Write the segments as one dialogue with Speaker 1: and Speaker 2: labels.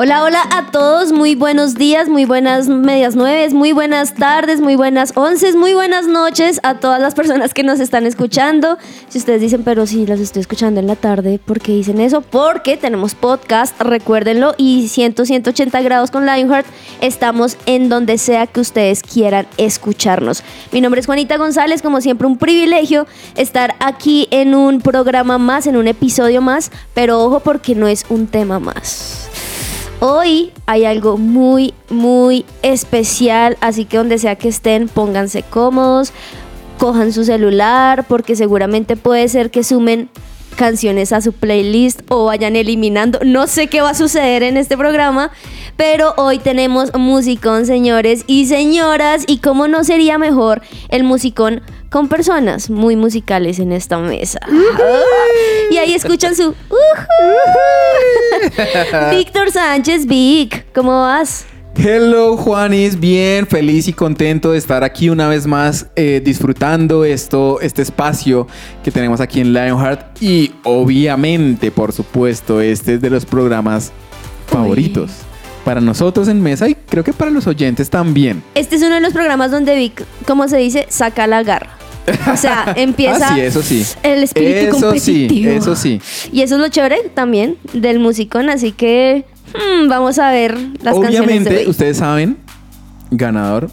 Speaker 1: Hola, hola a todos, muy buenos días, muy buenas medias nueves, muy buenas tardes, muy buenas once, muy buenas noches a todas las personas que nos están escuchando. Si ustedes dicen, pero si las estoy escuchando en la tarde, ¿por qué dicen eso? Porque tenemos podcast, recuérdenlo, y 100, 180 grados con Lionheart, estamos en donde sea que ustedes quieran escucharnos. Mi nombre es Juanita González, como siempre un privilegio estar aquí en un programa más, en un episodio más, pero ojo porque no es un tema más. Hoy hay algo muy, muy especial, así que donde sea que estén, pónganse cómodos, cojan su celular, porque seguramente puede ser que sumen canciones a su playlist o vayan eliminando. No sé qué va a suceder en este programa, pero hoy tenemos musicón, señores y señoras, y cómo no sería mejor el musicón con personas muy musicales en esta mesa. Y ahí escuchan su Víctor Sánchez Vic, ¿cómo vas?
Speaker 2: Hello Juanis, bien, feliz y contento de estar aquí una vez más eh, disfrutando esto, este espacio que tenemos aquí en Lionheart y obviamente, por supuesto, este es de los programas favoritos para nosotros en mesa y creo que para los oyentes también.
Speaker 1: Este es uno de los programas donde Vic, como se dice, saca la garra. O sea, empieza
Speaker 2: Ah, sí, eso sí.
Speaker 1: el espíritu
Speaker 2: Eso sí,
Speaker 1: competitivo.
Speaker 2: eso sí.
Speaker 1: Y eso es lo chévere también del musicón, así que hmm, vamos a ver las canciones de
Speaker 2: Obviamente,
Speaker 1: hoy.
Speaker 2: ustedes saben, ganador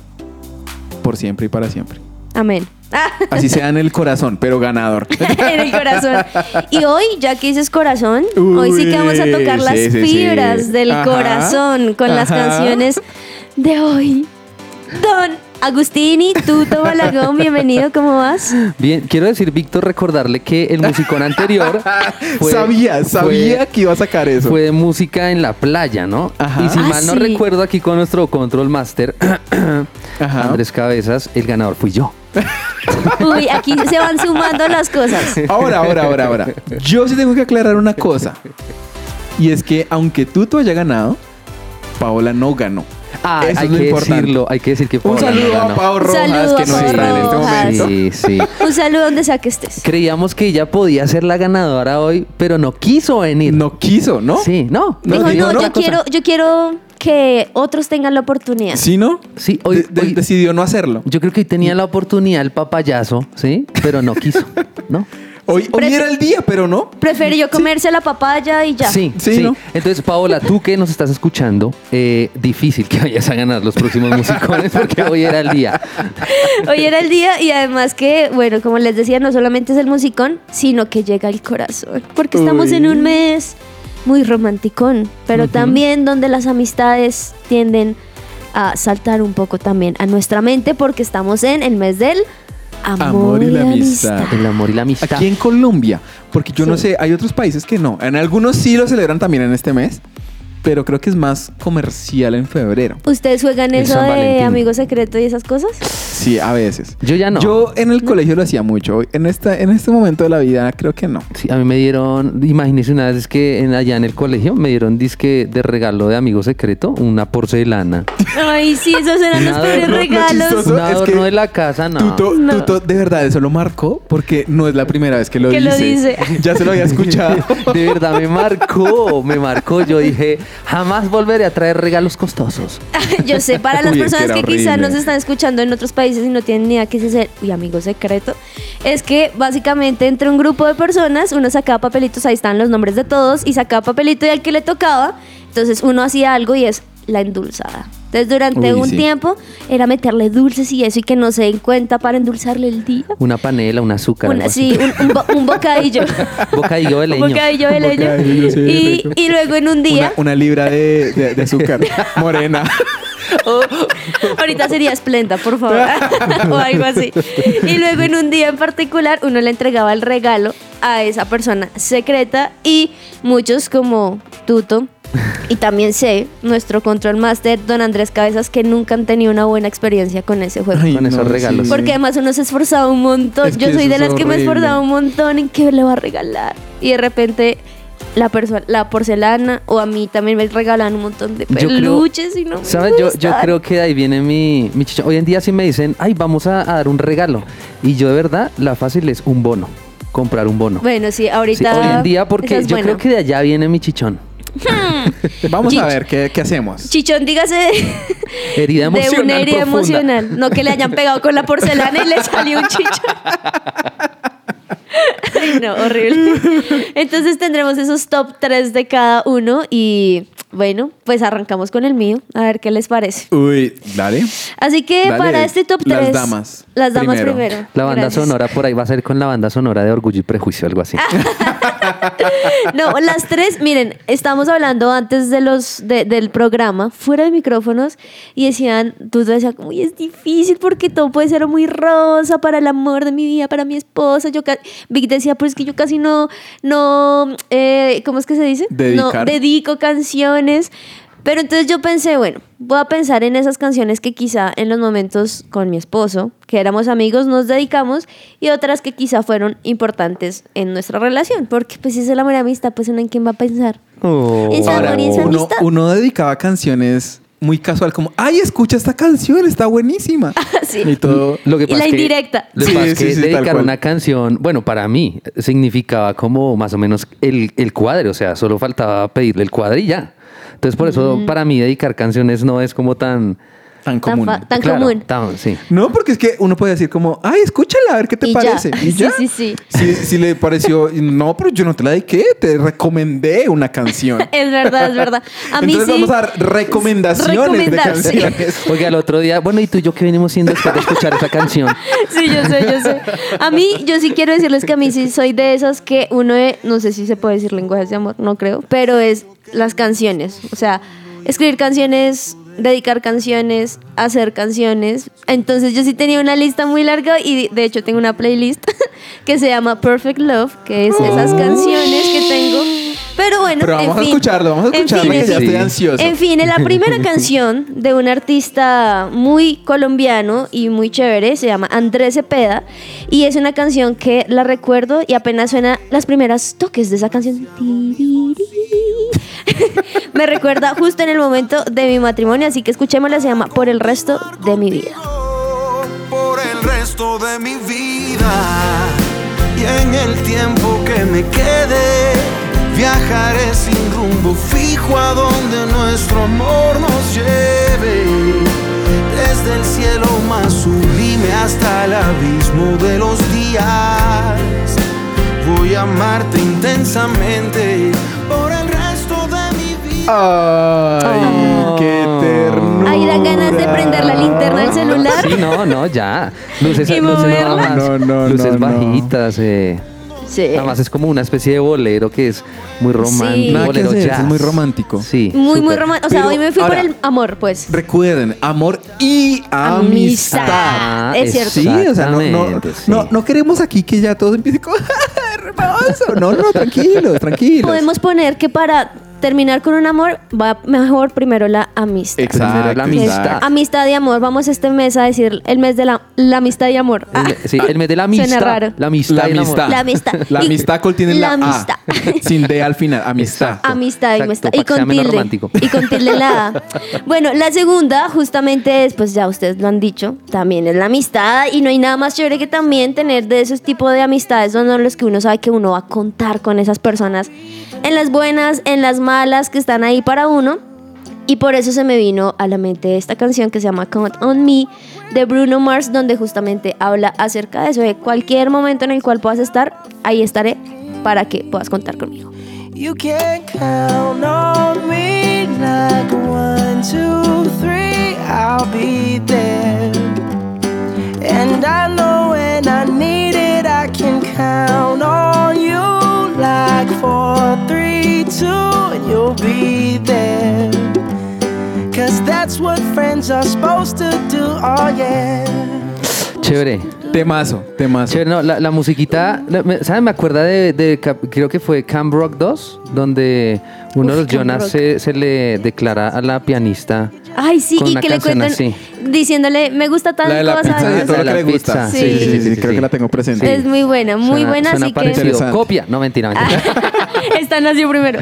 Speaker 2: por siempre y para siempre.
Speaker 1: Amén. Ah,
Speaker 2: Así sea en el corazón, pero ganador.
Speaker 1: en el corazón. Y hoy, ya que dices corazón, hoy sí que vamos a tocar
Speaker 2: Uy,
Speaker 1: las
Speaker 2: sí, sí,
Speaker 1: fibras del
Speaker 2: Ajá,
Speaker 1: corazón con las
Speaker 2: ajá.
Speaker 1: canciones de hoy. Don Agustini, Tuto Balagón, bienvenido, ¿cómo vas?
Speaker 3: Bien, quiero decir, Víctor, recordarle que el musicón anterior fue,
Speaker 2: sabía, sabía
Speaker 3: fue-
Speaker 2: que iba a sacar eso.
Speaker 3: fue de música en la playa, ¿no?
Speaker 2: Ajá.
Speaker 3: Y si
Speaker 1: Ah,
Speaker 3: mal no
Speaker 1: sí.
Speaker 3: recuerdo aquí con nuestro control master,
Speaker 2: Ajá.
Speaker 3: Andrés Cabezas, el ganador fui yo.
Speaker 1: Uy, aquí se van sumando las cosas.
Speaker 2: Ahora, ahora, ahora, ahora. Yo sí tengo que aclarar una cosa. Y es que aunque Tuto haya ganado, Paola no ganó.
Speaker 3: Ah,
Speaker 2: Eso
Speaker 3: hay
Speaker 2: es lo
Speaker 3: que
Speaker 2: importante.
Speaker 3: decirlo, hay que decir que
Speaker 2: Un
Speaker 3: Paola no
Speaker 2: saludo a. Pau Rojas,
Speaker 1: Saludo
Speaker 2: que
Speaker 1: a
Speaker 2: no
Speaker 1: Pau
Speaker 2: está en este
Speaker 1: Rojas.
Speaker 2: momento.
Speaker 3: Sí, sí.
Speaker 1: Un saludo donde sea que estés.
Speaker 3: Creíamos que ella podía ser la ganadora hoy, pero no quiso venir.
Speaker 2: No quiso, ¿no?
Speaker 3: Sí, no.
Speaker 2: No,
Speaker 1: Dijo,
Speaker 2: digo,
Speaker 1: no,
Speaker 2: no,
Speaker 1: yo
Speaker 2: otra cosa.
Speaker 1: quiero, yo quiero que otros tengan la oportunidad.
Speaker 2: ¿Sí, no?
Speaker 3: Sí, hoy-
Speaker 2: De- de-
Speaker 3: hoy-
Speaker 2: decidió no hacerlo.
Speaker 3: Yo creo que hoy tenía la oportunidad el papayazo, ¿sí? Pero no quiso, ¿no?
Speaker 2: Hoy, hoy era el día, pero no.
Speaker 1: Prefirió comerse la papaya y ya.
Speaker 3: Sí,
Speaker 2: Sí,
Speaker 3: sí.
Speaker 2: ¿no?
Speaker 3: Entonces, Paola, tú que nos estás escuchando, eh, difícil que vayas a ganar los próximos musicones porque hoy era el día.
Speaker 1: Hoy era el día y además que, bueno, como les decía, no solamente es el musicón, sino que llega el corazón. Porque estamos
Speaker 2: Uy.
Speaker 1: en un mes muy romanticón, pero también donde las amistades tienden a saltar un poco también a nuestra mente porque estamos en el mes del amor, y la amistad.
Speaker 3: El amor y la amistad.
Speaker 2: Aquí en Colombia, porque yo no sé, hay otros países que no. En algunos sí lo celebran también en este mes, pero creo que es más comercial en febrero.
Speaker 1: ¿Ustedes juegan
Speaker 2: El
Speaker 1: eso
Speaker 2: San
Speaker 1: de
Speaker 2: Valentín.
Speaker 1: amigo secreto y esas cosas?
Speaker 2: Sí, a veces.
Speaker 3: Yo ya no.
Speaker 2: Yo en el colegio lo hacía mucho. En, esta, en este momento de la vida creo que no.
Speaker 3: Sí, a mí me dieron, imagínese una vez que en, allá en el colegio me dieron disque de regalo de amigo secreto, una porcelana.
Speaker 1: Ay, sí, esos eran los
Speaker 3: Nada,
Speaker 1: peores
Speaker 2: no, lo
Speaker 1: regalos.
Speaker 2: chistoso-
Speaker 3: Un
Speaker 2: es
Speaker 3: adorno
Speaker 2: que
Speaker 3: de la casa, no.
Speaker 2: Tuto,
Speaker 1: No.
Speaker 2: Tuto, de verdad, eso lo marcó porque no es la primera vez que lo
Speaker 1: Que
Speaker 2: dice.
Speaker 1: lo dice.
Speaker 2: Ya se lo había escuchado.
Speaker 3: De verdad me marcó, me marcó. Yo dije, jamás volveré a traer regalos costosos.
Speaker 1: Yo sé, para las
Speaker 2: Uy, que
Speaker 1: personas que, quizá
Speaker 2: horrible.
Speaker 1: nos están escuchando en otros países y no tienen ni idea qué es ese uy, amigo secreto, es que básicamente entre un grupo de personas uno sacaba papelitos, ahí están los nombres de todos, y sacaba papelito y al que le tocaba, entonces uno hacía algo y es la endulzada. Entonces durante
Speaker 2: Uy,
Speaker 1: un
Speaker 2: sí.
Speaker 1: tiempo era meterle dulces y eso y que no se den cuenta para endulzarle el día.
Speaker 3: Una panela, un azúcar.
Speaker 1: Una- sí, un, un bo- un bocadillo.
Speaker 3: Bocadillo de
Speaker 1: un
Speaker 3: leño.
Speaker 1: bocadillo de
Speaker 2: Un
Speaker 1: leño.
Speaker 2: bocadillo, sí,
Speaker 1: y, luego en un día...
Speaker 2: Una, una libra de, de- de azúcar morena.
Speaker 1: Ahorita sería esplenda, por favor. o algo así. Y luego en un día en particular uno le entregaba el regalo a esa persona secreta y muchos como Tuto y también sé, nuestro control master, don Andrés Cabezas, que nunca han tenido una buena experiencia con ese juego.
Speaker 2: Ay,
Speaker 3: Con esos regalos.
Speaker 1: Porque además uno se ha esforzado un montón.
Speaker 2: Es
Speaker 1: Yo soy de las que me he esforzado un montón en qué le va a regalar. Y de repente la persona, la porcelana, o a mí también me regalan un montón de
Speaker 3: Yo creo-
Speaker 1: peluches y no me
Speaker 3: ¿Sabes? Yo, yo creo que de ahí viene mi, mi chichón. Hoy en día sí me dicen, ay, vamos a, a dar un regalo. Y yo de verdad, la fácil es un bono. Comprar un bono.
Speaker 1: Bueno, sí,
Speaker 3: Sí,
Speaker 1: ahorita.
Speaker 3: hoy en día, porque
Speaker 1: es
Speaker 3: yo
Speaker 1: buena.
Speaker 3: creo que de allá viene mi chichón.
Speaker 2: Vamos
Speaker 1: Chich-
Speaker 2: a ver qué, qué hacemos.
Speaker 1: Chichón, dígase
Speaker 3: Herida
Speaker 1: de
Speaker 3: emocional.
Speaker 1: una herida
Speaker 3: profunda.
Speaker 1: emocional. No que le hayan pegado con la porcelana y le salió un chichón. Ay, no, horrible. Entonces tendremos esos top 3 de cada uno y bueno, pues arrancamos con el mío, a ver qué les parece.
Speaker 2: Uy, dale.
Speaker 1: Así que
Speaker 2: Dale,
Speaker 1: para este top 3...
Speaker 2: las damas
Speaker 1: Las damas
Speaker 2: primero.
Speaker 1: primero.
Speaker 3: La banda
Speaker 1: Gracias.
Speaker 3: sonora por ahí va a ser con la banda sonora de Orgullo y Prejuicio, algo así.
Speaker 1: No, las tres, miren, estamos hablando antes de los de- del programa, fuera de micrófonos, y decían, tú decías, uy, es difícil porque todo puede ser muy rosa para el amor de mi vida, para mi esposa. Yo Vic decía, pues que yo casi no, no, eh, ¿cómo es que se dice? No dedico canciones. Pero entonces yo pensé, bueno, voy a pensar en esas canciones que quizá en los momentos con mi esposo, que éramos amigos, nos dedicamos, y otras que quizá fueron importantes en nuestra relación, porque pues si es el amor y amistad, pues uno en quién va a pensar.
Speaker 3: Oh.
Speaker 1: En
Speaker 2: Ahora,
Speaker 1: Juan y en
Speaker 2: uno,
Speaker 1: Amistad.
Speaker 2: uno dedicaba canciones muy casual, como, ay, escucha esta canción, está buenísima.
Speaker 1: Sí.
Speaker 2: Y todo.
Speaker 3: Lo que
Speaker 1: Y
Speaker 3: pasa
Speaker 1: la
Speaker 3: es que-
Speaker 1: indirecta.
Speaker 3: Lo que
Speaker 2: Sí,
Speaker 3: pasa es
Speaker 2: sí,
Speaker 3: que dedicar una canción, bueno, para mí significaba como más o menos el, el cuadre, o sea, solo faltaba pedirle el cuadre y ya. Entonces, por eso,
Speaker 1: Mm.
Speaker 3: para mí, dedicar canciones no es como tan.
Speaker 2: Tan común.
Speaker 1: tan
Speaker 3: claro,
Speaker 1: común.
Speaker 3: tan- sí.
Speaker 2: No, porque es que uno puede decir como, ay, escúchala, a ver qué te
Speaker 1: Y ya.
Speaker 2: parece. Y
Speaker 1: Sí,
Speaker 2: ya.
Speaker 1: sí, sí.
Speaker 2: Si, si le pareció, no, pero yo no te la dediqué, te recomendé una canción.
Speaker 1: Es verdad, es verdad. A mí
Speaker 2: Entonces
Speaker 1: sí.
Speaker 2: vamos a dar recomendaciones de
Speaker 1: Recomendar, sí.
Speaker 2: canciones.
Speaker 3: Oiga, el otro día, bueno, ¿y tú y yo qué venimos siendo después de escuchar esa canción?
Speaker 1: Sí, yo sé, yo sé. A mí, yo sí quiero decirles que a mí sí soy de esas que uno, de- no sé si se puede decir lenguajes de amor, no creo, pero es las canciones. O sea, escribir canciones, dedicar canciones, hacer canciones. Entonces yo sí tenía una lista muy larga y de hecho tengo una playlist que se llama Perfect Love, que es esas canciones que tengo. Pero bueno,
Speaker 2: Pero vamos
Speaker 1: en
Speaker 2: a
Speaker 1: fin.
Speaker 2: escucharlo, vamos a
Speaker 1: En
Speaker 2: escucharlo,
Speaker 1: fin,
Speaker 2: que
Speaker 1: en
Speaker 2: ya
Speaker 3: fin.
Speaker 2: estoy ansioso.
Speaker 1: en fin, la primera canción de un artista muy colombiano y muy chévere se llama Andrés Cepeda y es una canción que la recuerdo y apenas suena las primeras toques de esa canción. Me recuerda justo en el momento de mi matrimonio, así que escuchémosla, se llama Por el resto de mi vida.
Speaker 4: por el resto de mi vida. Y en el tiempo que me quede viajaré sin rumbo fijo a donde nuestro amor nos lleve. Desde el cielo más sublime hasta el abismo de los días. Voy a amarte intensamente
Speaker 2: Ay, qué ternura.
Speaker 1: Ahí dan ganas de prender la linterna del celular.
Speaker 3: Sí, no, no, ya. Luces,
Speaker 1: Y
Speaker 3: luces
Speaker 2: No, no,
Speaker 3: luces
Speaker 2: no, no.
Speaker 3: bajitas. eh.
Speaker 1: Sí.
Speaker 3: Además es como una especie de bolero que es muy romántico. Bolero jazz.
Speaker 2: es muy romántico.
Speaker 3: Sí.
Speaker 1: Muy, muy romántico. O sea,
Speaker 2: Pero
Speaker 1: hoy me fui
Speaker 2: ahora-
Speaker 1: por el amor, pues.
Speaker 2: Recuerden, amor y amistad.
Speaker 1: Amistad. Es cierto.
Speaker 2: Sí, o sea, no, no,
Speaker 3: Exactamente, sí.
Speaker 2: no, no queremos aquí que ya todos empiecen con hermoso. No, no, tranquilos, tranquilos.
Speaker 1: Podemos poner que para terminar con un amor va mejor primero la amistad.
Speaker 2: Exacto,
Speaker 3: Primero la amistad.
Speaker 2: exacto.
Speaker 1: Amistad y amor. Vamos este mes a decir el mes de la, la amistad y amor. Ah,
Speaker 3: El, sí, el mes de la
Speaker 1: Suena
Speaker 3: amistad.
Speaker 1: raro.
Speaker 3: La amistad.
Speaker 2: La amistad.
Speaker 1: La amistad.
Speaker 2: La amistad col tiene la,
Speaker 1: la amistad.
Speaker 2: A. Sin D al final. Amistad.
Speaker 3: Exacto.
Speaker 1: amistad y amistad. Y con tilde. Y con tilde la A. Bueno, la segunda justamente es, pues ya ustedes lo han dicho, también es la amistad. Y no hay nada más chévere que también tener de esos tipos de amistades donde los que uno sabe que uno va a contar con esas personas. En las buenas, en las malas, que están ahí para uno. Y por eso se me vino a la mente esta canción que se llama Count on Me de Bruno Mars, donde justamente habla acerca de eso, de cualquier momento en el cual puedas estar, ahí estaré para que puedas contar conmigo.
Speaker 5: You can count on me like one, two, three, I'll be there. And I know when I need it, I can count on you like four, three, two, and you'll be there. Cause that's what friends are supposed to do, oh yeah.
Speaker 3: Chévere.
Speaker 2: Temazo, temazo.
Speaker 3: Chévere, no, la, la musiquita, la- me- ¿saben? Me acuerda de, de cap- creo que fue Camp Rock 2, donde uno
Speaker 1: Uf,
Speaker 3: de los
Speaker 1: Camp
Speaker 3: Jonas
Speaker 1: Rock.
Speaker 3: se, se le declara a la pianista.
Speaker 1: Ay, sí,
Speaker 3: Con
Speaker 1: y
Speaker 3: una
Speaker 1: que le cuentan
Speaker 3: así.
Speaker 1: diciéndole, me gusta tanto.
Speaker 2: La de la
Speaker 1: vas a
Speaker 2: pizza,
Speaker 1: ver".
Speaker 2: de todo lo
Speaker 3: La
Speaker 2: que
Speaker 3: de
Speaker 2: le gusta. Sí, sí, sí, sí, creo
Speaker 3: sí.
Speaker 2: que la tengo presente.
Speaker 1: Es muy buena, muy
Speaker 3: Suena-
Speaker 1: buena,
Speaker 3: suena
Speaker 1: así que...
Speaker 3: parecido. Copia, no mentira, mentira.
Speaker 1: Esta nació primero.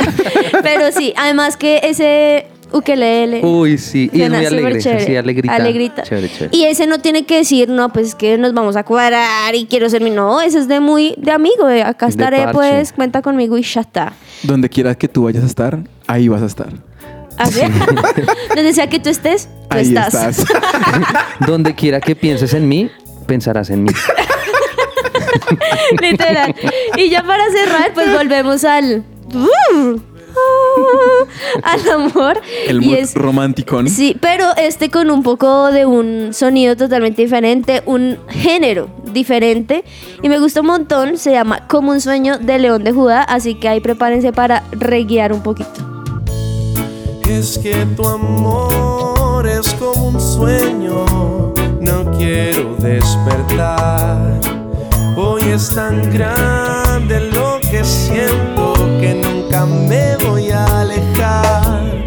Speaker 1: Pero sí, además que ese ukelele...
Speaker 3: Uy, sí, y es muy
Speaker 1: súper
Speaker 3: alegre,
Speaker 1: chévere.
Speaker 3: sí, alegrita.
Speaker 1: Alegrita.
Speaker 3: Chévere, chévere.
Speaker 1: Y ese no tiene que decir, no, pues que nos vamos a cuadrar y quiero ser mi... No, ese es de muy... De amigo, de acá
Speaker 3: De
Speaker 1: estaré,
Speaker 3: parche.
Speaker 1: pues, cuenta conmigo y ya está.
Speaker 2: Donde quieras que tú vayas a estar, ahí vas a estar.
Speaker 1: ¿Así? Donde sea que tú estés, tú
Speaker 2: ahí
Speaker 1: estás.
Speaker 2: estás.
Speaker 3: Donde quiera que pienses en mí, pensarás en mí.
Speaker 1: Literal. Y ya para cerrar, pues volvemos al... al amor.
Speaker 2: El
Speaker 1: y es
Speaker 2: romántico.
Speaker 1: Sí, pero este con un poco de un sonido totalmente diferente, un género diferente. Y me gustó un montón. Se llama Como un sueño de León de Judá. Así que ahí prepárense para reguiar un poquito.
Speaker 4: Es que tu amor es como un sueño, no quiero despertar. Hoy es tan grande lo que siento que nunca me voy a alejar.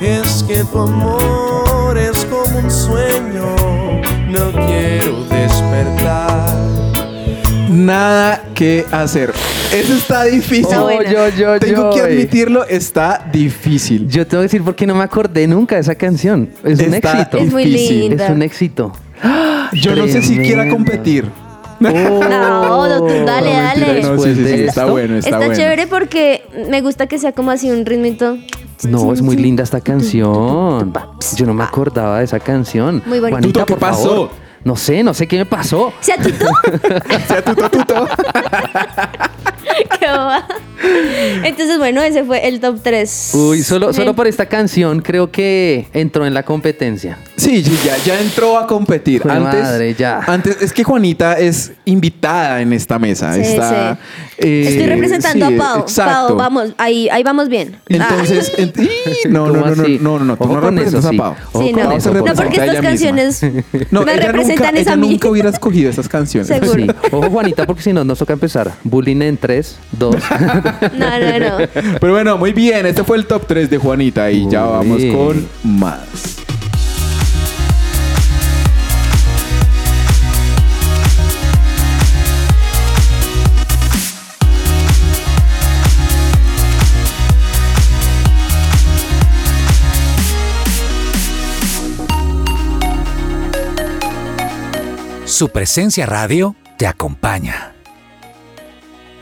Speaker 4: Es que tu amor es como un sueño, no quiero despertar.
Speaker 2: Nada que hacer. Eso está difícil.
Speaker 1: Está buena.
Speaker 3: yo, yo,
Speaker 2: Tengo
Speaker 3: yo,
Speaker 2: que
Speaker 3: eh.
Speaker 2: admitirlo, está difícil.
Speaker 3: Yo tengo que decir porque no me acordé nunca de esa canción. Es un
Speaker 2: Está
Speaker 3: éxito.
Speaker 1: Es muy
Speaker 2: Difícil.
Speaker 1: linda.
Speaker 3: Es un éxito.
Speaker 2: Yo no sé si quiera competir.
Speaker 1: No, no, tú dale,
Speaker 2: No, mentira,
Speaker 1: dale.
Speaker 2: no, sí, sí, está bueno, está,
Speaker 1: Está,
Speaker 2: bueno.
Speaker 1: chévere porque me gusta que sea como así un ritmito.
Speaker 3: No, es muy linda esta canción. Yo no me acordaba de esa canción.
Speaker 1: Muy bonita.
Speaker 3: Juanita,
Speaker 2: Tuto, ¿qué
Speaker 3: por
Speaker 2: pasó?
Speaker 3: favor. No sé, no sé qué me pasó.
Speaker 1: ¿Se atutó?
Speaker 2: Sea tuto, tuto.
Speaker 1: Qué boba. Entonces, bueno, ese fue el top 3.
Speaker 3: Uy, solo, solo por esta canción creo que entró en la competencia.
Speaker 2: Sí, sí, ya, ya entró a competir.
Speaker 3: Jue
Speaker 2: antes,
Speaker 3: madre, ya.
Speaker 2: antes, es que Juanita es invitada en esta mesa.
Speaker 1: Sí,
Speaker 2: está, eh,
Speaker 1: Estoy representando
Speaker 2: sí,
Speaker 1: a Pau.
Speaker 2: Exacto.
Speaker 1: Pau, vamos, ahí, ahí vamos bien.
Speaker 2: Entonces, en- ¡Ih! no, no,
Speaker 3: ¿Cómo
Speaker 2: no, no, no, no, no, tú no representas
Speaker 3: eso,
Speaker 2: a
Speaker 3: sí.
Speaker 2: Pau.
Speaker 1: Ah, sí, no.
Speaker 3: Eso,
Speaker 1: no, porque estas canciones
Speaker 2: No,
Speaker 1: me
Speaker 2: ella
Speaker 1: representan
Speaker 2: nunca,
Speaker 1: es a
Speaker 2: ella
Speaker 1: mí.
Speaker 2: nunca hubiera escogido estas canciones.
Speaker 1: Seguro.
Speaker 3: Sí. Ojo, Juanita, porque si no, nos toca empezar. Bullying en 3, 2.
Speaker 1: No, no, no.
Speaker 2: Pero bueno, muy bien. Este fue el top 3 de Juanita y ya vamos
Speaker 3: bien.
Speaker 2: con más.
Speaker 6: Su presencia radio te acompaña.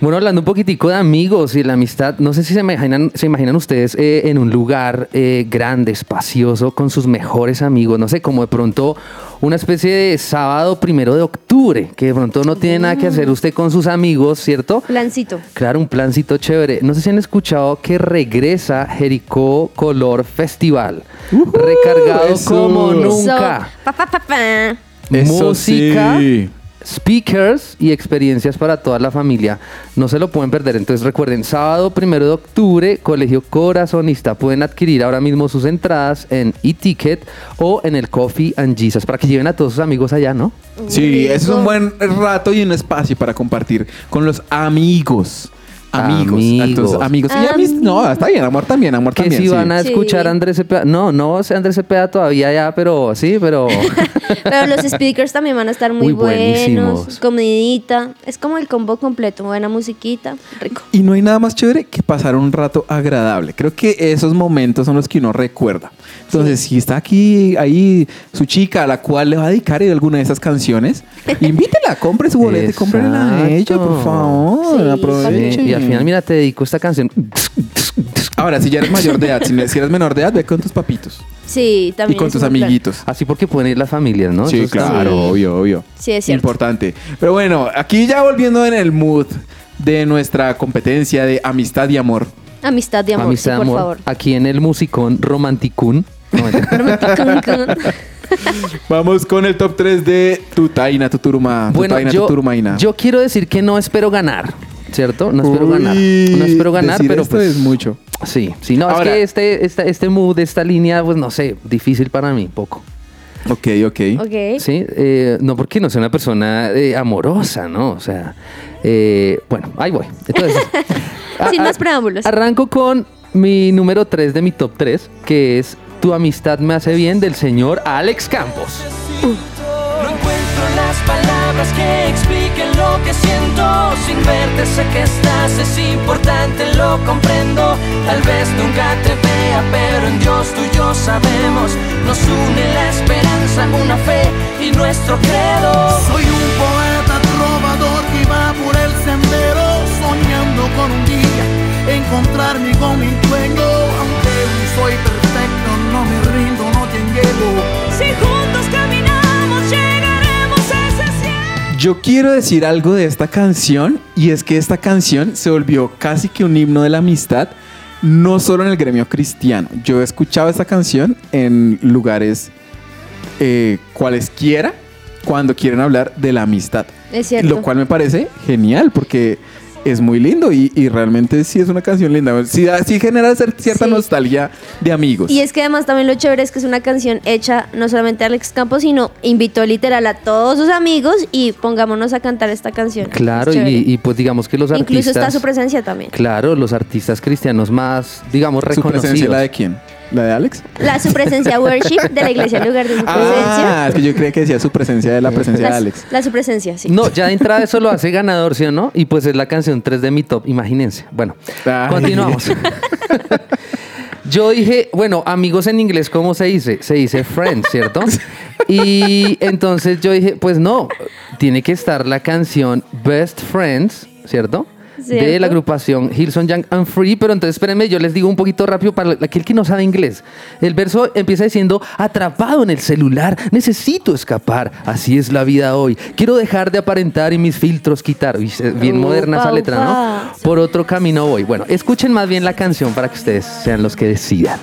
Speaker 3: Bueno, hablando un poquitico de amigos y la amistad, no sé si se imaginan, se imaginan ustedes eh, en un lugar eh, grande, espacioso, con sus mejores amigos, no sé, como de pronto una especie de sábado primero de octubre, que de pronto no tiene nada que hacer usted con sus amigos, ¿cierto?
Speaker 1: Plancito.
Speaker 3: Claro, un plancito chévere. No sé si han escuchado que regresa Jericó Color Festival. recargado
Speaker 2: eso.
Speaker 3: como nunca.
Speaker 1: So, pa, pa, pa, pa.
Speaker 2: Eso
Speaker 3: Música,
Speaker 2: sí.
Speaker 3: Speakers y experiencias para toda la familia. No se lo pueden perder. Entonces recuerden, sábado primero de octubre, Colegio Corazonista. Pueden adquirir ahora mismo sus entradas en e-ticket o en el Coffee and Jesus para que lleven a todos sus amigos allá, ¿no?
Speaker 2: Sí, ese es un buen rato y un espacio para compartir con los amigos. Amigos.
Speaker 3: Amigos.
Speaker 2: Entonces, amigos. Y amis- no, está bien, amor también, amor
Speaker 3: Que
Speaker 2: también.
Speaker 3: si
Speaker 2: sí.
Speaker 3: van a
Speaker 1: Sí.
Speaker 3: escuchar a Andrés Cepeda. No, no sé Andrés Cepeda todavía ya, pero sí, pero.
Speaker 1: Pero los speakers también van a estar muy
Speaker 3: Muy
Speaker 1: buenos.
Speaker 3: buenísimos.
Speaker 1: Comidita. Es como el combo completo. Buena musiquita. Rico.
Speaker 2: Y no hay nada más chévere que pasar un rato agradable. Creo que esos momentos son los que uno recuerda. Entonces, si está aquí, ahí, su chica a la cual le va a dedicar alguna de esas canciones, invítela, compre su boleto y cómprela a ella, por favor.
Speaker 1: Sí,
Speaker 2: aproveche.
Speaker 3: Sí, y al final, mira, te dedico esta canción.
Speaker 2: Ahora, si ya eres mayor de edad, si, eres menor de edad, ve con tus papitos
Speaker 1: Sí,
Speaker 2: y
Speaker 1: también.
Speaker 2: con
Speaker 1: es
Speaker 2: tus
Speaker 1: plan.
Speaker 2: amiguitos.
Speaker 3: Así porque pueden ir las familias, ¿no?
Speaker 2: Sí, claro, obvio, obvio.
Speaker 1: Sí, es cierto.
Speaker 2: Importante. Pero bueno, aquí ya volviendo en el mood de nuestra competencia de amistad y amor.
Speaker 1: Amistad y amor,
Speaker 3: Amistad,
Speaker 1: sí, por
Speaker 3: amor.
Speaker 1: favor.
Speaker 3: Aquí en el musicón Romanticún.
Speaker 2: Vamos con el top 3 de Tutaina, Tuturuma.
Speaker 3: bueno,
Speaker 2: Tutaina,
Speaker 3: yo,
Speaker 2: Tuturumaina.
Speaker 3: yo quiero decir que no espero ganar, ¿cierto? No espero
Speaker 2: Uy,
Speaker 3: ganar. No espero ganar,
Speaker 2: decir
Speaker 3: pero
Speaker 2: esto
Speaker 3: pues.
Speaker 2: es mucho.
Speaker 3: Sí, sí, no,
Speaker 2: Ahora-
Speaker 3: es que este, esta- este mood, esta línea, pues no sé, difícil para mí, poco.
Speaker 2: Ok, ok.
Speaker 1: Ok.
Speaker 3: Sí, eh, no porque no sea una persona eh, amorosa, ¿no? O sea, eh, bueno, ahí voy. Entonces,
Speaker 1: Sin
Speaker 3: a-
Speaker 1: más preámbulos.
Speaker 3: Arranco con mi número 3 de mi top 3, que es Tu amistad me hace bien del señor Alex Campos.
Speaker 5: No encuentro las palabras que expliquen lo que siento. Sin verte sé que estás, es importante, lo comprendo. Tal vez nunca te vea, pero en Dios tú y yo sabemos. Nos une la esperanza, una fe y nuestro credo.
Speaker 7: Soy un poeta trovador que va por el sendero soñando con un día encontrarme con mi dueño. Aunque no soy perfecto, no me rindo, no te.
Speaker 5: Si juntos caminamos, llegaremos a ese cielo.
Speaker 2: Yo quiero decir algo de esta canción y es que esta canción se volvió casi que un himno de la amistad, no solo en el gremio cristiano. Yo he escuchado esta canción en lugares eh, cualesquiera cuando quieren hablar de la amistad.
Speaker 1: Es cierto.
Speaker 2: Lo cual me parece genial porque es muy lindo y, y realmente sí es una canción linda. Sí, da- sí genera cierta
Speaker 1: Sí.
Speaker 2: nostalgia de amigos.
Speaker 1: Y es que además también lo chévere es que es una canción hecha no solamente a Alex Campos, sino invitó literal a todos sus amigos y pongámonos a cantar esta canción.
Speaker 3: Claro,
Speaker 1: Es
Speaker 3: y, y pues digamos que los
Speaker 1: Incluso
Speaker 3: artistas...
Speaker 1: está su presencia también.
Speaker 3: Claro, los artistas cristianos más, digamos,
Speaker 2: ¿Su
Speaker 3: reconocidos.
Speaker 2: presencia la de quién? ¿La de Alex?
Speaker 1: La, su presencia worship de la iglesia en lugar de su presencia.
Speaker 2: Ah, es que yo creía que decía su presencia de la presencia de Alex.
Speaker 1: la su presencia, sí.
Speaker 3: No, ya de entrada eso lo hace ganador, ¿sí o no? Y pues es la canción 3 de mi top, imagínense. Bueno,
Speaker 2: Ay.
Speaker 3: continuamos. Yo dije, bueno, amigos en inglés, ¿cómo se dice? Se dice friends, ¿cierto? Y entonces yo dije, pues no, tiene que estar la canción Best Friends, ¿cierto? De la agrupación Hillsong Young and Free, pero entonces espérenme, yo les digo un poquito rápido para aquel que no sabe inglés. El verso empieza diciendo, atrapado en el celular, necesito escapar, así es la vida hoy. Quiero dejar de aparentar y mis filtros quitar. Bien
Speaker 1: Upa,
Speaker 3: moderna esa letra, ¿no? Por otro camino voy. Bueno, escuchen más bien la canción para que ustedes sean los que decidan.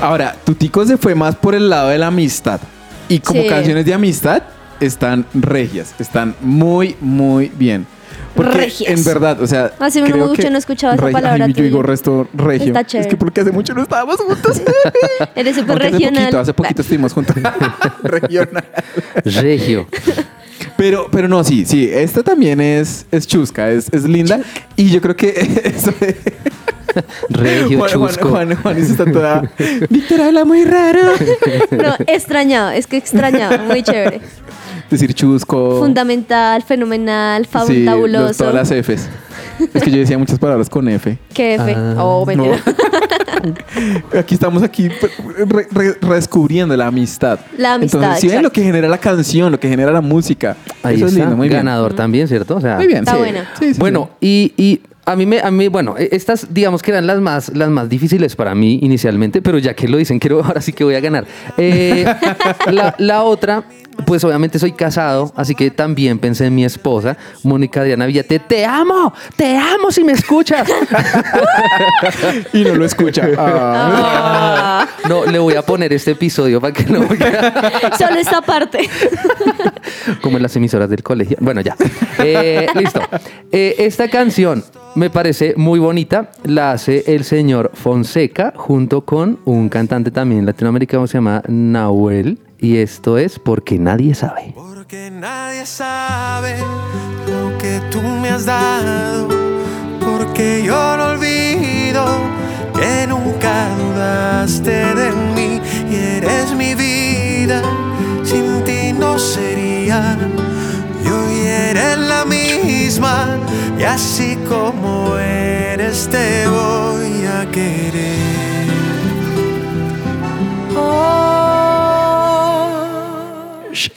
Speaker 2: Ahora, Tutico se fue más por el lado de la amistad. Y como
Speaker 1: Sí.
Speaker 2: canciones de amistad, están regias. Están muy, muy bien. Porque
Speaker 1: Regias.
Speaker 2: en verdad, o sea.
Speaker 1: Hace
Speaker 2: creo
Speaker 1: mucho
Speaker 2: que
Speaker 1: no escuchaba esa palabra
Speaker 2: Ay, yo
Speaker 1: tuya.
Speaker 2: digo resto regio.
Speaker 1: Está
Speaker 2: Es que porque hace mucho no estábamos juntos.
Speaker 1: Eres súper
Speaker 2: Aunque hace
Speaker 1: regional.
Speaker 2: poquito, hace poquito estuvimos juntos. Regional.
Speaker 3: Regio.
Speaker 2: Pero, pero no, sí, sí. Esta también es, es chusca, es, es linda. Y yo creo que eso de-
Speaker 3: Regio,
Speaker 2: Juan, Juan,
Speaker 3: chusco.
Speaker 2: Juan, Juan, está toda. Víctor habla muy raro.
Speaker 1: No, extrañado, es que extrañado, muy chévere.
Speaker 2: Decir chusco.
Speaker 1: Fundamental, fenomenal,
Speaker 2: Sí, los-
Speaker 1: fabuloso.
Speaker 2: todas las Fs. Es que yo decía muchas palabras con F.
Speaker 1: ¿Qué F?
Speaker 3: Ah,
Speaker 1: oh, mentira.
Speaker 2: Aquí estamos aquí re- re- redescubriendo la amistad.
Speaker 1: La amistad,
Speaker 2: Entonces, si ven
Speaker 1: exacto.
Speaker 2: lo que genera la canción, lo que genera la música.
Speaker 3: Ahí
Speaker 2: Eso es
Speaker 3: está,
Speaker 2: lindo, muy bien.
Speaker 3: ganador también, ¿cierto? O sea,
Speaker 2: Muy bien,
Speaker 1: Está
Speaker 2: sí.
Speaker 1: buena.
Speaker 2: Sí, sí,
Speaker 3: Bueno, y, y a mí me, a mí, bueno, e- estas digamos que eran las más, las más difíciles para mí inicialmente, pero ya que lo dicen, quiero, ahora sí que voy a ganar. Eh, la, la otra, pues obviamente soy casado, así que también pensé en mi esposa, Mónica Diana Villate. Te amo, te amo si me escuchas.
Speaker 2: Y no lo escucha. Ah.
Speaker 1: Ah,
Speaker 3: No, le voy a poner este episodio para que no
Speaker 1: solo esta parte.
Speaker 3: como en las emisoras del colegio. Bueno, ya. Eh, listo. Eh, esta canción me parece muy bonita. La hace el señor Fonseca junto con un cantante también latinoamericano que se llama Nahuel. Y esto es porque nadie sabe.
Speaker 4: Porque nadie sabe lo que tú me has dado. Porque yo no olvido que nunca dudaste de mí. Y eres mi vida, sin ti no sería. Y eres la misma. Y así como eres, te voy a querer.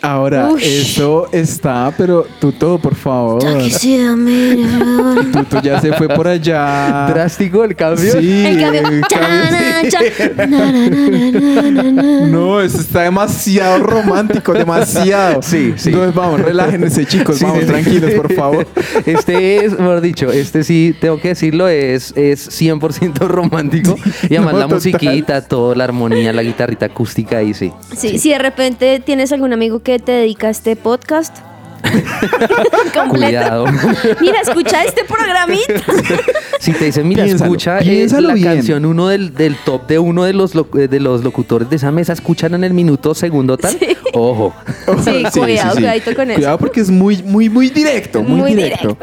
Speaker 2: Ahora,
Speaker 1: Ush.
Speaker 2: eso está, pero Tuto, por favor.
Speaker 1: Mira.
Speaker 2: Tuto ya se fue por allá.
Speaker 3: Drástico el cambio.
Speaker 2: Sí,
Speaker 1: El cambio.
Speaker 2: el. No, eso está demasiado romántico, demasiado.
Speaker 3: Sí, sí.
Speaker 2: Entonces vamos, relájense, chicos,
Speaker 3: Sí,
Speaker 2: vamos,
Speaker 3: sí, sí.
Speaker 2: tranquilos, por favor.
Speaker 3: Este es, mejor dicho, este sí, tengo que decirlo, es, es 100% romántico. Y además
Speaker 2: No,
Speaker 3: la
Speaker 2: total.
Speaker 3: musiquita, toda la armonía, la guitarrita acústica y sí.
Speaker 1: Sí, si de repente tienes algún amigo que te dedica este podcast. completo.
Speaker 3: Cuidado.
Speaker 1: Mira, escucha este programita.
Speaker 3: Si te dicen, mira,
Speaker 2: Piénsalo,
Speaker 3: escucha eh,
Speaker 2: piénsalo
Speaker 3: la
Speaker 2: bien.
Speaker 3: canción uno del, del top de uno de los, loc- eh, de los locutores de esa mesa, escuchan en el minuto segundo tal.
Speaker 1: Sí.
Speaker 3: Ojo.
Speaker 1: Sí, cuidado, cuidadito con eso.
Speaker 2: Cuidado porque es muy, muy, muy directo, muy,
Speaker 1: Muy
Speaker 2: directo.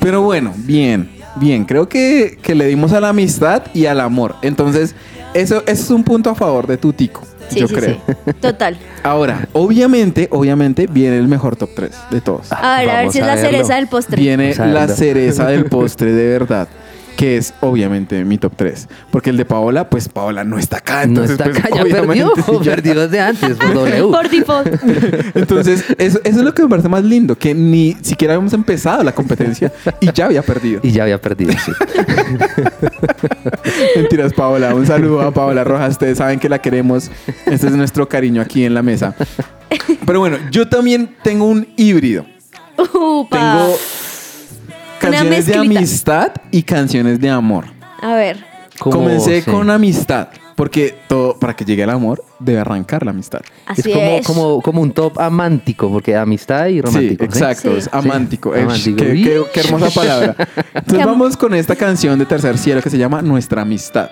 Speaker 2: Pero bueno, bien, bien. Creo que, que le dimos a la amistad y al amor. Entonces, eso, eso es un punto a favor de tu tico,
Speaker 1: Sí,
Speaker 2: yo
Speaker 1: sí,
Speaker 2: creo.
Speaker 1: sí. Total.
Speaker 2: Ahora, obviamente, obviamente, viene el mejor top 3 de todos.
Speaker 1: A ver, a ver
Speaker 3: Vamos
Speaker 1: si es la
Speaker 3: verlo.
Speaker 1: cereza del postre.
Speaker 2: Viene
Speaker 3: Vamos a
Speaker 2: la
Speaker 3: verlo.
Speaker 2: cereza del postre de verdad. Que es obviamente mi top 3. Porque el de Paola, pues Paola no está acá.
Speaker 3: No
Speaker 2: Entonces,
Speaker 3: está
Speaker 2: pues,
Speaker 3: acá, ya perdió.
Speaker 2: sí, ya-
Speaker 3: Perdió desde antes por W.
Speaker 1: Por default.
Speaker 2: Entonces, eso, eso es lo que me parece más lindo, que ni siquiera habíamos empezado la competencia y ya había perdido.
Speaker 3: Y ya había perdido, sí.
Speaker 2: Mentiras, Paola. Un saludo a Paola Rojas. Ustedes saben que la queremos. Este es nuestro cariño aquí en la mesa. Pero bueno, yo también tengo un híbrido.
Speaker 1: Upa.
Speaker 2: Tengo canciones de amistad y canciones de amor.
Speaker 1: A ver.
Speaker 2: Comencé
Speaker 3: sí.
Speaker 2: con amistad, porque todo, para que llegue el amor, debe arrancar la amistad.
Speaker 1: Así
Speaker 3: es como,
Speaker 1: es.
Speaker 3: Como, como un top amántico, porque amistad y romántico.
Speaker 2: sí, exacto,
Speaker 1: Sí.
Speaker 2: es amántico.
Speaker 3: Sí, amántico.
Speaker 2: Qué, qué- qué hermosa palabra. Entonces vamos con esta canción de Tercer Cielo que se llama Nuestra Amistad.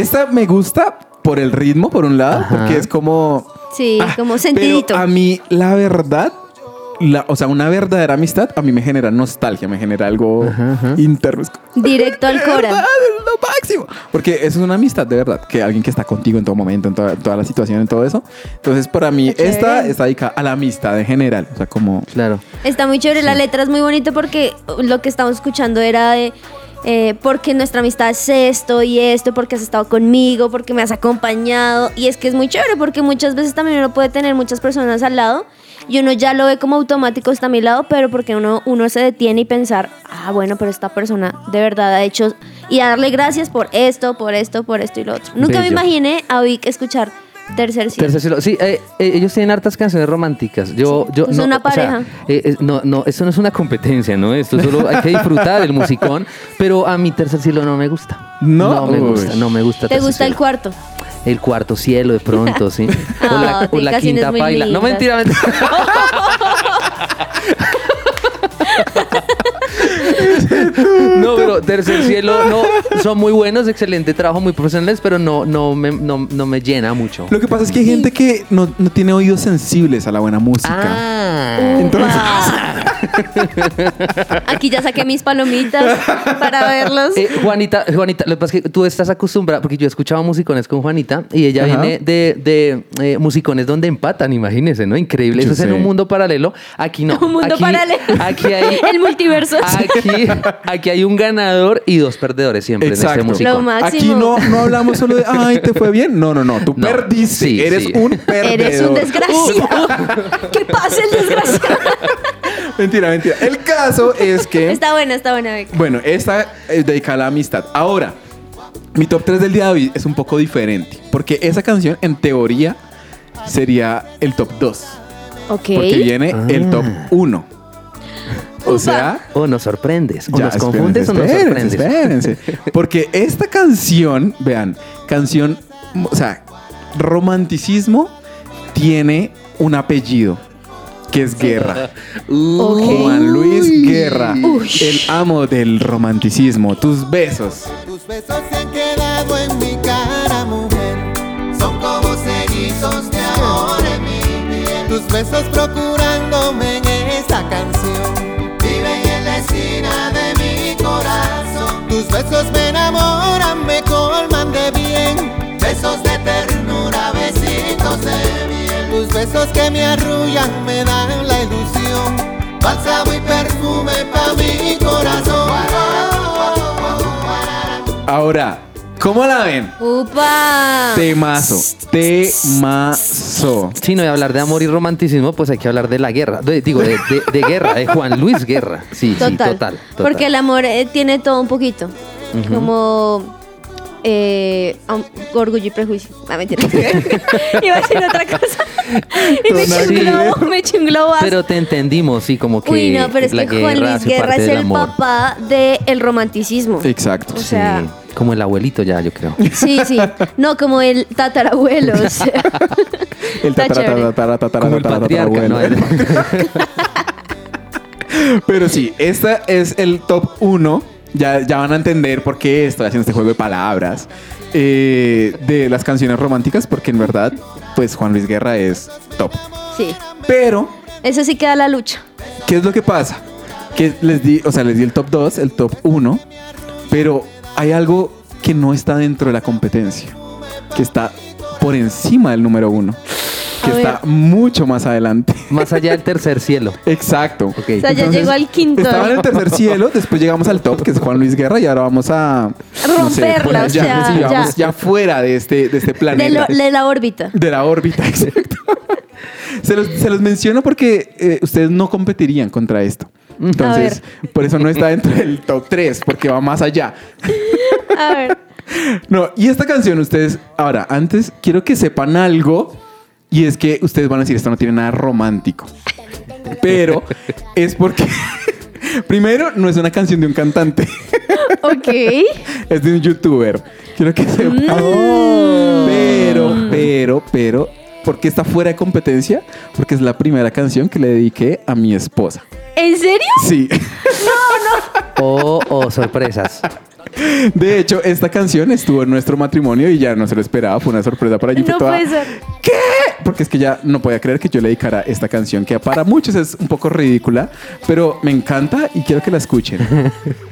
Speaker 2: Esta me gusta por el ritmo, por un lado,
Speaker 3: Ajá.
Speaker 2: porque es como...
Speaker 1: Sí,
Speaker 2: Ah,
Speaker 1: como sentidito.
Speaker 2: Pero a mí, la verdad, la, o sea, una verdadera amistad a mí me genera nostalgia, me genera algo
Speaker 3: Ajá, ajá.
Speaker 2: interno.
Speaker 1: Directo al
Speaker 2: "De
Speaker 1: cora.
Speaker 2: verdad, es lo máximo. Porque eso es una amistad de verdad, que alguien que está contigo en todo momento, en toda, toda la situación, en todo eso. Entonces, para mí, esta
Speaker 1: chévere.
Speaker 2: está dedicada a la amistad en general. O sea, como...
Speaker 3: Claro.
Speaker 1: Está muy chévere, la letra es muy bonita porque lo que estamos escuchando era de eh, porque nuestra amistad es esto y esto, porque has estado conmigo, porque me has acompañado. Y es que es muy chévere porque muchas veces también uno puede tener muchas personas al lado y uno ya lo ve como automático está a mi lado, pero porque uno, uno se detiene y pensar, ah, bueno, pero esta persona de verdad ha hecho y darle gracias por esto, por esto, por esto y lo otro. Nunca me imaginé a Vic escuchar Tercer Cielo.
Speaker 3: Tercer cielo. Sí, eh, eh, ellos tienen hartas canciones románticas. Yo, yo
Speaker 1: Es
Speaker 3: no,
Speaker 1: una
Speaker 3: o sea,
Speaker 1: pareja.
Speaker 3: eh, no, no, esto no es una competencia, ¿no? Esto solo hay que disfrutar el musicón. Pero a mi tercer cielo no me gusta.
Speaker 2: No.
Speaker 3: me gusta, no me gusta.
Speaker 1: ¿Te gusta el cuarto?
Speaker 3: El cuarto cielo de pronto, sí. O
Speaker 1: Ah,
Speaker 3: la, o la quinta paila. No, mentira, mentira. No, pero Tercer Cielo, no, son muy buenos, excelente trabajo, muy profesionales, pero no, no, me, no, no me llena mucho.
Speaker 2: Lo que pasa es que hay gente que no, no tiene oídos sensibles a la buena música.
Speaker 3: Ah.
Speaker 2: Entonces,
Speaker 1: Aquí ya saqué mis palomitas para verlos.
Speaker 3: Eh, Juanita, Juanita, lo que pasa es que tú estás acostumbrada, porque yo he escuchado musicones con Juanita y ella
Speaker 2: Ajá.
Speaker 3: viene de, de eh, musicones donde empatan, imagínense, ¿no? Increíble.
Speaker 2: Yo
Speaker 3: Eso es en un mundo paralelo. Aquí no.
Speaker 1: Un mundo
Speaker 3: Aquí-
Speaker 1: paralelo.
Speaker 3: Aquí hay.
Speaker 1: El multiverso.
Speaker 3: Aquí, aquí hay un ganador y dos perdedores siempre
Speaker 2: Exacto.
Speaker 3: en este musicón.
Speaker 1: Lo máximo.
Speaker 2: Aquí no, no hablamos solo de, ay, te fue bien. No, no, no. Tú
Speaker 3: No.
Speaker 2: perdiste.
Speaker 3: Sí,
Speaker 2: Eres
Speaker 3: sí.
Speaker 2: un perdedor.
Speaker 1: Eres un desgraciado. ¿Qué pasa el desgraciado?
Speaker 2: mentira, mentira. El caso es que.
Speaker 1: Está buena, está buena, Vic.
Speaker 2: Bueno, esta es dedicada a la amistad. Ahora, mi top 3 del día de hoy es un poco diferente. Porque esa canción, en teoría, sería el top 2.
Speaker 1: Ok.
Speaker 2: Porque viene el top 1. O sea.
Speaker 3: O nos sorprendes. O
Speaker 2: Ya,
Speaker 3: nos confundes o nos sorprendes.
Speaker 2: espérense. Porque esta canción, vean, canción, o sea, romanticismo tiene un apellido que es Guerra.
Speaker 1: Ok.
Speaker 2: Juan Luis Guerra, el amo del romanticismo. Tus besos.
Speaker 8: Tus besos se han quedado en mi cara, mujer. Son como cerizos de amor en mi piel. Tus besos procurándome besos me enamoran, me colman de bien. Besos de ternura, besitos de miel. Tus besos que me arrullan, me dan la ilusión. Bálsamo y perfume pa' mi corazón.
Speaker 2: Ahora, ¿cómo la ven?
Speaker 1: ¡Upa!
Speaker 2: Temazo, temazo.
Speaker 3: Si no voy a hablar de amor y romanticismo, pues hay que hablar de la guerra. De- digo, de, de- de guerra, de Juan Luis Guerra. Sí,
Speaker 1: Total.
Speaker 3: sí, total. total.
Speaker 1: Porque el amor eh, tiene todo un poquito. Como eh, orgullo y prejuicio. Ah, mentira. Iba a decir otra cosa. Y me eché un
Speaker 3: Sí.
Speaker 1: globo, me eché un globo.
Speaker 3: Pero te entendimos, sí, como que.
Speaker 1: Uy, no, pero es que Juan Luis Guerra es el papá del romanticismo.
Speaker 2: Exacto.
Speaker 1: O
Speaker 3: Sí,
Speaker 1: sea,
Speaker 3: como el abuelito ya, yo creo.
Speaker 1: sí, sí. No, como el tatarabuelo. O sea,
Speaker 2: El tatarabuelo. Pero sí, esta es el top 1. Ya, ya van a entender por qué estoy haciendo este juego de palabras eh, de las canciones románticas, porque en verdad, pues Juan Luis Guerra es top.
Speaker 1: sí.
Speaker 2: Pero,
Speaker 1: Eso sí queda la lucha.
Speaker 2: ¿qué es lo que pasa? Que les di, o sea, les di el top 2, el top 1, pero hay algo que no está dentro de la competencia, que está por encima del número 1, que
Speaker 1: A
Speaker 2: está mucho más adelante.
Speaker 3: Más allá del tercer cielo.
Speaker 2: Exacto.
Speaker 1: O sea, ya llegó al quinto.
Speaker 2: Estaba en el tercer cielo, después llegamos al top, que es Juan Luis Guerra, y ahora vamos a
Speaker 1: Romperla,
Speaker 2: por
Speaker 1: o
Speaker 2: allá,
Speaker 1: sea,
Speaker 2: sí, vamos
Speaker 1: ya.
Speaker 2: ya fuera de este, de este
Speaker 1: de,
Speaker 2: planeta.
Speaker 1: lo- de la órbita.
Speaker 2: De la órbita, exacto. se, los, se los menciono porque eh, ustedes no competirían contra esto. Entonces, por eso no está dentro del top 3, porque va más allá.
Speaker 1: A ver.
Speaker 2: No, y esta canción, ustedes, ahora, antes quiero que sepan algo, y es que ustedes van a decir, esto no tiene nada romántico. Pero es porque, primero, no es una canción de un cantante,
Speaker 1: Ok.
Speaker 2: es de un youtuber. Quiero que sepan.
Speaker 1: Mm.
Speaker 2: Pero, pero, pero, ¿por qué está fuera de competencia? Porque es la primera canción que le dediqué a mi esposa.
Speaker 1: ¿En serio?
Speaker 2: Sí.
Speaker 3: O o sorpresas.
Speaker 2: De hecho, esta canción estuvo en nuestro matrimonio y ya no se lo esperaba. Fue una sorpresa para ella. y fue
Speaker 1: No
Speaker 2: toda,
Speaker 1: puede ser.
Speaker 2: ¿Qué? Porque es que ya no podía creer que yo le dedicara esta canción, que para muchos es un poco ridícula, pero me encanta y quiero que la escuchen.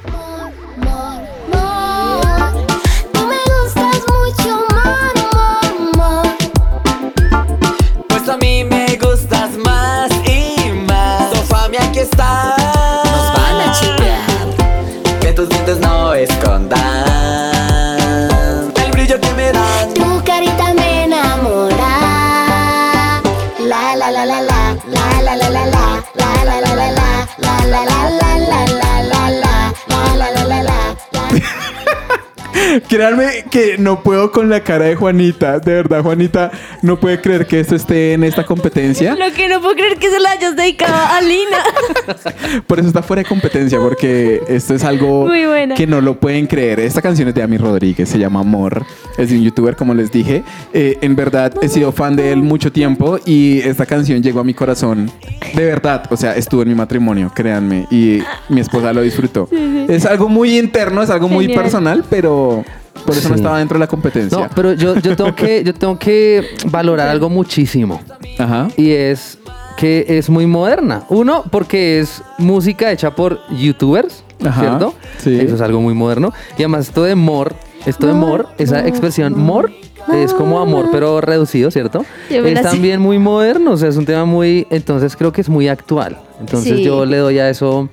Speaker 2: Créanme que no puedo con la cara de Juanita. De verdad, Juanita no puede creer que esto esté en esta competencia.
Speaker 1: Lo que no puedo creer que se la hayas dedicado a Lina.
Speaker 2: Por eso está fuera de competencia, porque esto es algo
Speaker 1: Muy
Speaker 2: que no lo pueden creer. Esta canción es de Ami Rodríguez, se llama Amor. Es de un youtuber, como les dije. Eh, en verdad, he sido fan de él mucho tiempo y esta canción llegó a mi corazón. De verdad, o sea, estuvo en mi matrimonio, créanme, y mi esposa lo disfrutó. Es algo muy interno, es algo muy
Speaker 1: Genial.
Speaker 2: personal, pero por eso no estaba dentro de la competencia.
Speaker 3: No, pero yo, yo, tengo que, yo tengo que valorar algo muchísimo.
Speaker 2: Ajá.
Speaker 3: Y es que es muy moderna. Uno, porque es música hecha por youtubers,
Speaker 2: Ajá,
Speaker 3: ¿cierto?
Speaker 2: sí.
Speaker 3: Eso es algo muy moderno. Y además esto de more, esto de more, esa expresión more, es como amor, pero reducido, ¿cierto? Es también muy moderno, o sea, es un tema muy... Entonces creo que es muy actual. Entonces
Speaker 1: Sí.
Speaker 3: yo le doy a eso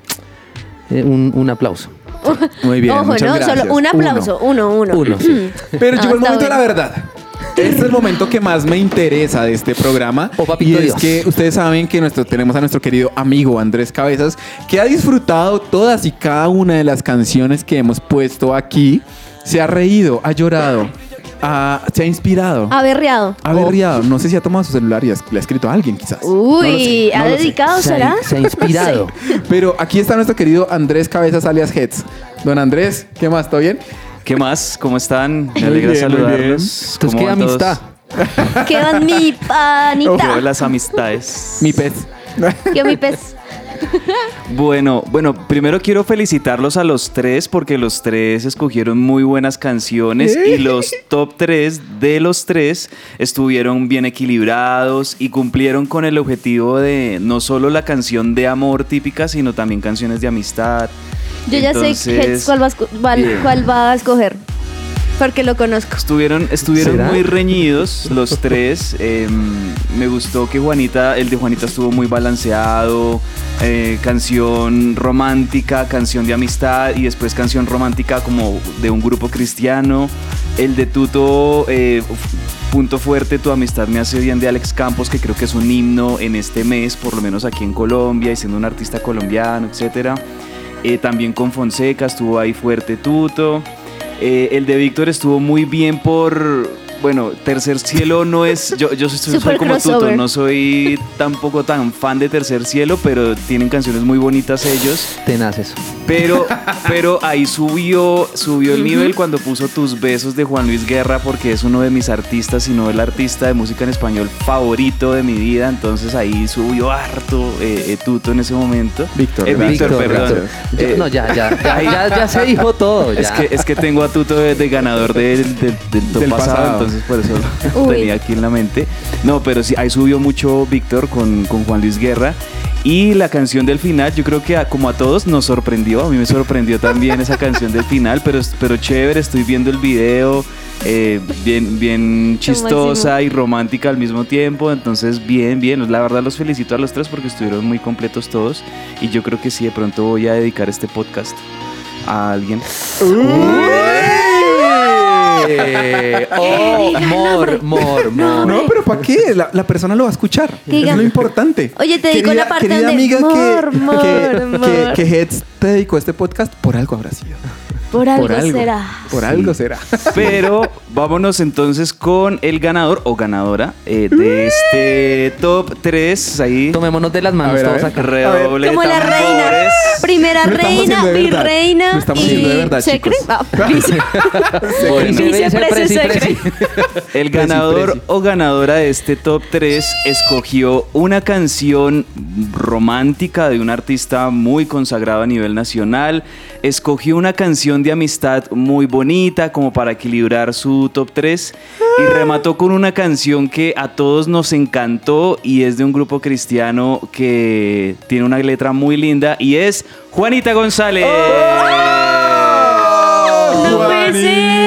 Speaker 3: eh, un, un aplauso.
Speaker 2: Muy bien,
Speaker 1: Ojo,
Speaker 2: muchas
Speaker 1: ¿no?
Speaker 2: gracias.
Speaker 1: Solo un aplauso. Uno, uno.
Speaker 3: Uno, sí.
Speaker 2: Pero llegó el momento de la verdad. Este es el momento que más me interesa de este programa.
Speaker 3: Oh,
Speaker 2: y es
Speaker 3: Dios.
Speaker 2: que ustedes saben que nuestro, tenemos a nuestro querido amigo Andrés Cabezas, que ha disfrutado todas y cada una de las canciones que hemos puesto aquí. Se ha reído, ha llorado, ha- se ha inspirado.
Speaker 1: Ha berreado.
Speaker 2: Ha berreado. No sé si ha tomado su celular y ha- le ha escrito a alguien, quizás. No sé,
Speaker 1: Uy,
Speaker 2: no
Speaker 1: ¿ha
Speaker 2: lo sé.
Speaker 1: dedicado,
Speaker 3: Se
Speaker 1: será?
Speaker 3: ha, se ha inspirado.
Speaker 2: Pero aquí está nuestro querido Andrés Cabezas alias Heads. Don Andrés, ¿qué más? ¿Todo bien?
Speaker 9: ¿Qué más? ¿Cómo están? Me
Speaker 2: Muy
Speaker 9: alegra
Speaker 2: bien,
Speaker 9: saludarlos.
Speaker 3: Entonces,
Speaker 9: ¿Cómo
Speaker 3: ¿qué amistad?
Speaker 1: ¿Qué va mi panita?
Speaker 9: Las amistades.
Speaker 2: Mi pez.
Speaker 1: ¿Qué va mi pez?
Speaker 9: Bueno, bueno, primero quiero felicitarlos a los tres porque los tres escogieron muy buenas canciones y los top tres de los tres estuvieron bien equilibrados y cumplieron con el objetivo de no solo la canción de amor típica, sino también canciones de amistad,
Speaker 1: Yo ya sé va a cuál va a escoger. Porque lo conozco.
Speaker 9: Estuvieron, estuvieron
Speaker 3: ¿Será?
Speaker 9: muy reñidos los tres. Eh, me gustó que Juanita, el de Juanita estuvo muy balanceado. eh, canción romántica, canción de amistad y después canción romántica como de un grupo cristiano. El de Tuto, eh, punto fuerte, tu amistad me hace bien de Alex Campos, que creo que es un himno en este mes, por lo menos aquí en Colombia y siendo un artista colombiano, etcétera. Eh, también con Fonseca estuvo ahí fuerte Tuto. Eh, el de Víctor estuvo muy bien por. Bueno, Tercer Cielo no es. Yo, yo soy, como Tuto, no soy tampoco tan fan de Tercer Cielo, pero tienen canciones muy bonitas ellos.
Speaker 3: Tenaces.
Speaker 9: Pero, pero ahí subió, subió el nivel cuando puso Tus Besos de Juan Luis Guerra, porque es uno de mis artistas, si no el artista de música en español favorito de mi vida. Entonces ahí subió harto eh, eh, Tuto en ese momento.
Speaker 2: Víctor,
Speaker 9: Eh. Víctor,
Speaker 3: Víctor,
Speaker 9: perdón. Eh,
Speaker 3: no, ya, ya, ya,
Speaker 9: ahí-
Speaker 3: ya, ya se dijo todo.
Speaker 9: es que, es que tengo a Tuto de, de ganador del, del, del top
Speaker 2: Del
Speaker 9: pasado,
Speaker 2: pasado.
Speaker 9: Entonces por eso lo
Speaker 1: Uy.
Speaker 9: tenía aquí en la mente. No, pero sí, ahí subió mucho Víctor con, con Juan Luis Guerra. Y la canción del final, yo creo que a- como a todos nos sorprendió, a mí me sorprendió también esa canción del final, pero, pero chévere, estoy viendo el video, eh, bien, bien chistosa y romántica al mismo tiempo, entonces bien, bien, la verdad los felicito a los tres porque estuvieron muy completos todos y yo creo que sí, de pronto voy a dedicar este podcast a alguien.
Speaker 3: Eh, oh, mor, mor, mor.
Speaker 2: No, pero ¿para qué? La, la persona lo va a escuchar.
Speaker 1: Diga,
Speaker 2: es lo importante.
Speaker 1: Oye, te dedico la parte
Speaker 2: querida
Speaker 1: donde
Speaker 2: amiga
Speaker 1: mor,
Speaker 2: que,
Speaker 1: mor,
Speaker 2: que,
Speaker 1: mor.
Speaker 2: que, que Heads te dedicó este podcast, por algo habrá sido.
Speaker 1: Por algo,
Speaker 2: por algo
Speaker 1: será.
Speaker 2: Por algo será.
Speaker 9: Pero vámonos entonces con el ganador o ganadora eh, de este top 3. Ahí.
Speaker 3: Tomémonos de las manos
Speaker 2: A ver, a
Speaker 3: todos acá.
Speaker 9: Redoble
Speaker 1: Como la reina. Primera reina, virreina y
Speaker 2: verdad,
Speaker 1: secre. Ah,
Speaker 9: Bueno,
Speaker 3: Vice,
Speaker 1: vice,
Speaker 3: vice,
Speaker 1: prese,
Speaker 3: presi,
Speaker 1: secre.
Speaker 3: presi.
Speaker 9: el
Speaker 2: Preci,
Speaker 9: ganador
Speaker 2: preci.
Speaker 9: o ganadora de este top 3 escogió una canción romántica de un artista muy consagrado a nivel nacional. Escogió una canción de amistad muy bonita como para equilibrar su top 3 y remató con una canción que a todos nos encantó y es de un grupo cristiano que tiene una letra muy linda y es Juanita González.
Speaker 1: No puede ser.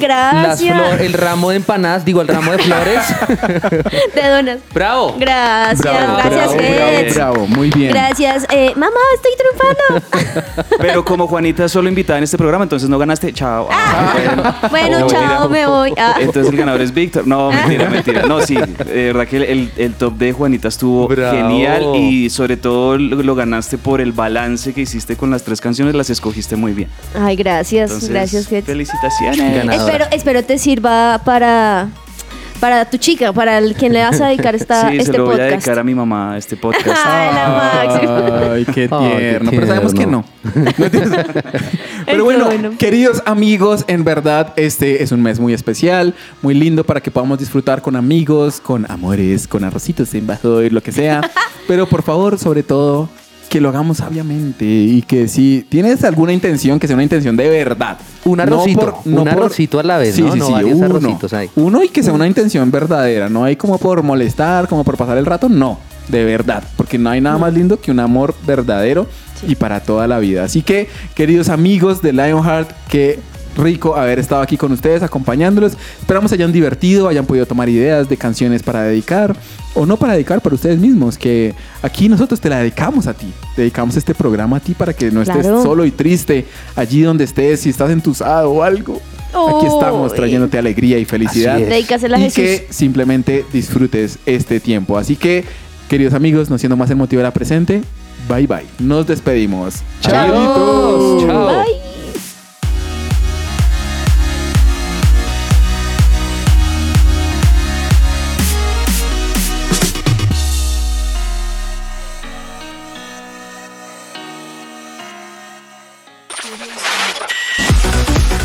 Speaker 3: Las
Speaker 1: gracias.
Speaker 3: flor- el ramo de empanadas, digo, el ramo de flores.
Speaker 1: De donas.
Speaker 3: ¡Bravo!
Speaker 1: Gracias,
Speaker 2: Bravo,
Speaker 1: gracias,
Speaker 9: bravo,
Speaker 2: bravo, bravo, muy bien.
Speaker 1: Gracias. Eh, mamá, estoy triunfando.
Speaker 9: Pero como Juanita es solo invitada en este programa, entonces no ganaste. Chao. Ah, bueno.
Speaker 1: Bueno,
Speaker 9: Oh,
Speaker 1: chao,
Speaker 9: mira.
Speaker 1: me voy. Ah.
Speaker 9: Entonces el ganador es Víctor. No, mentira, mentira. No, sí, de verdad que el, el top de Juanita estuvo
Speaker 3: Bravo.
Speaker 9: genial y sobre todo lo, lo ganaste por el balance que hiciste con las tres canciones, las escogiste muy bien.
Speaker 1: Ay, gracias,
Speaker 9: Entonces,
Speaker 1: gracias, Heads.
Speaker 9: felicitaciones.
Speaker 3: Ganadora.
Speaker 1: Espero, espero te sirva para, para tu chica, para el quien le vas a dedicar esta,
Speaker 9: sí,
Speaker 1: este
Speaker 9: se lo voy a
Speaker 1: podcast.
Speaker 9: dedicar a mi mamá este podcast.
Speaker 1: Ay, la máxima.
Speaker 2: Ay, qué
Speaker 3: Ay,
Speaker 2: tierno. Pero sabemos que no. Pero bueno,
Speaker 1: bueno.
Speaker 2: queridos amigos, en verdad este es un mes muy especial, muy lindo para que podamos disfrutar con amigos, con amores, con arrocitos en bajo y lo que sea. Pero por favor, sobre todo, que lo hagamos sabiamente y que si tienes alguna intención, que sea una intención de verdad.
Speaker 3: Un arrocito, un arrocito a la vez, ¿no? No varios
Speaker 2: uno.
Speaker 3: arrocitos ahí.
Speaker 2: Uno y que sea una intención verdadera, no hay como por molestar, como por pasar el rato, no, de verdad, porque no hay nada más lindo que un amor verdadero y para toda la vida. Así que, queridos amigos de Lionheart, qué rico haber estado aquí con ustedes, acompañándolos. Esperamos hayan divertido, hayan podido tomar ideas de canciones para dedicar o no para dedicar para ustedes mismos, que aquí nosotros te la dedicamos a ti. Dedicamos este programa a ti para que no estés
Speaker 1: Claro.
Speaker 2: solo y triste allí donde estés, si estás entusado o algo. Aquí estamos
Speaker 1: Uy.
Speaker 2: trayéndote alegría y felicidad.
Speaker 1: Dedícasela a
Speaker 2: Y
Speaker 1: Jesús.
Speaker 2: que simplemente disfrutes este tiempo. Así que, queridos amigos, no siendo más el motivo de la presente, bye bye. Nos despedimos.
Speaker 3: Chao. Chao.
Speaker 1: Bye.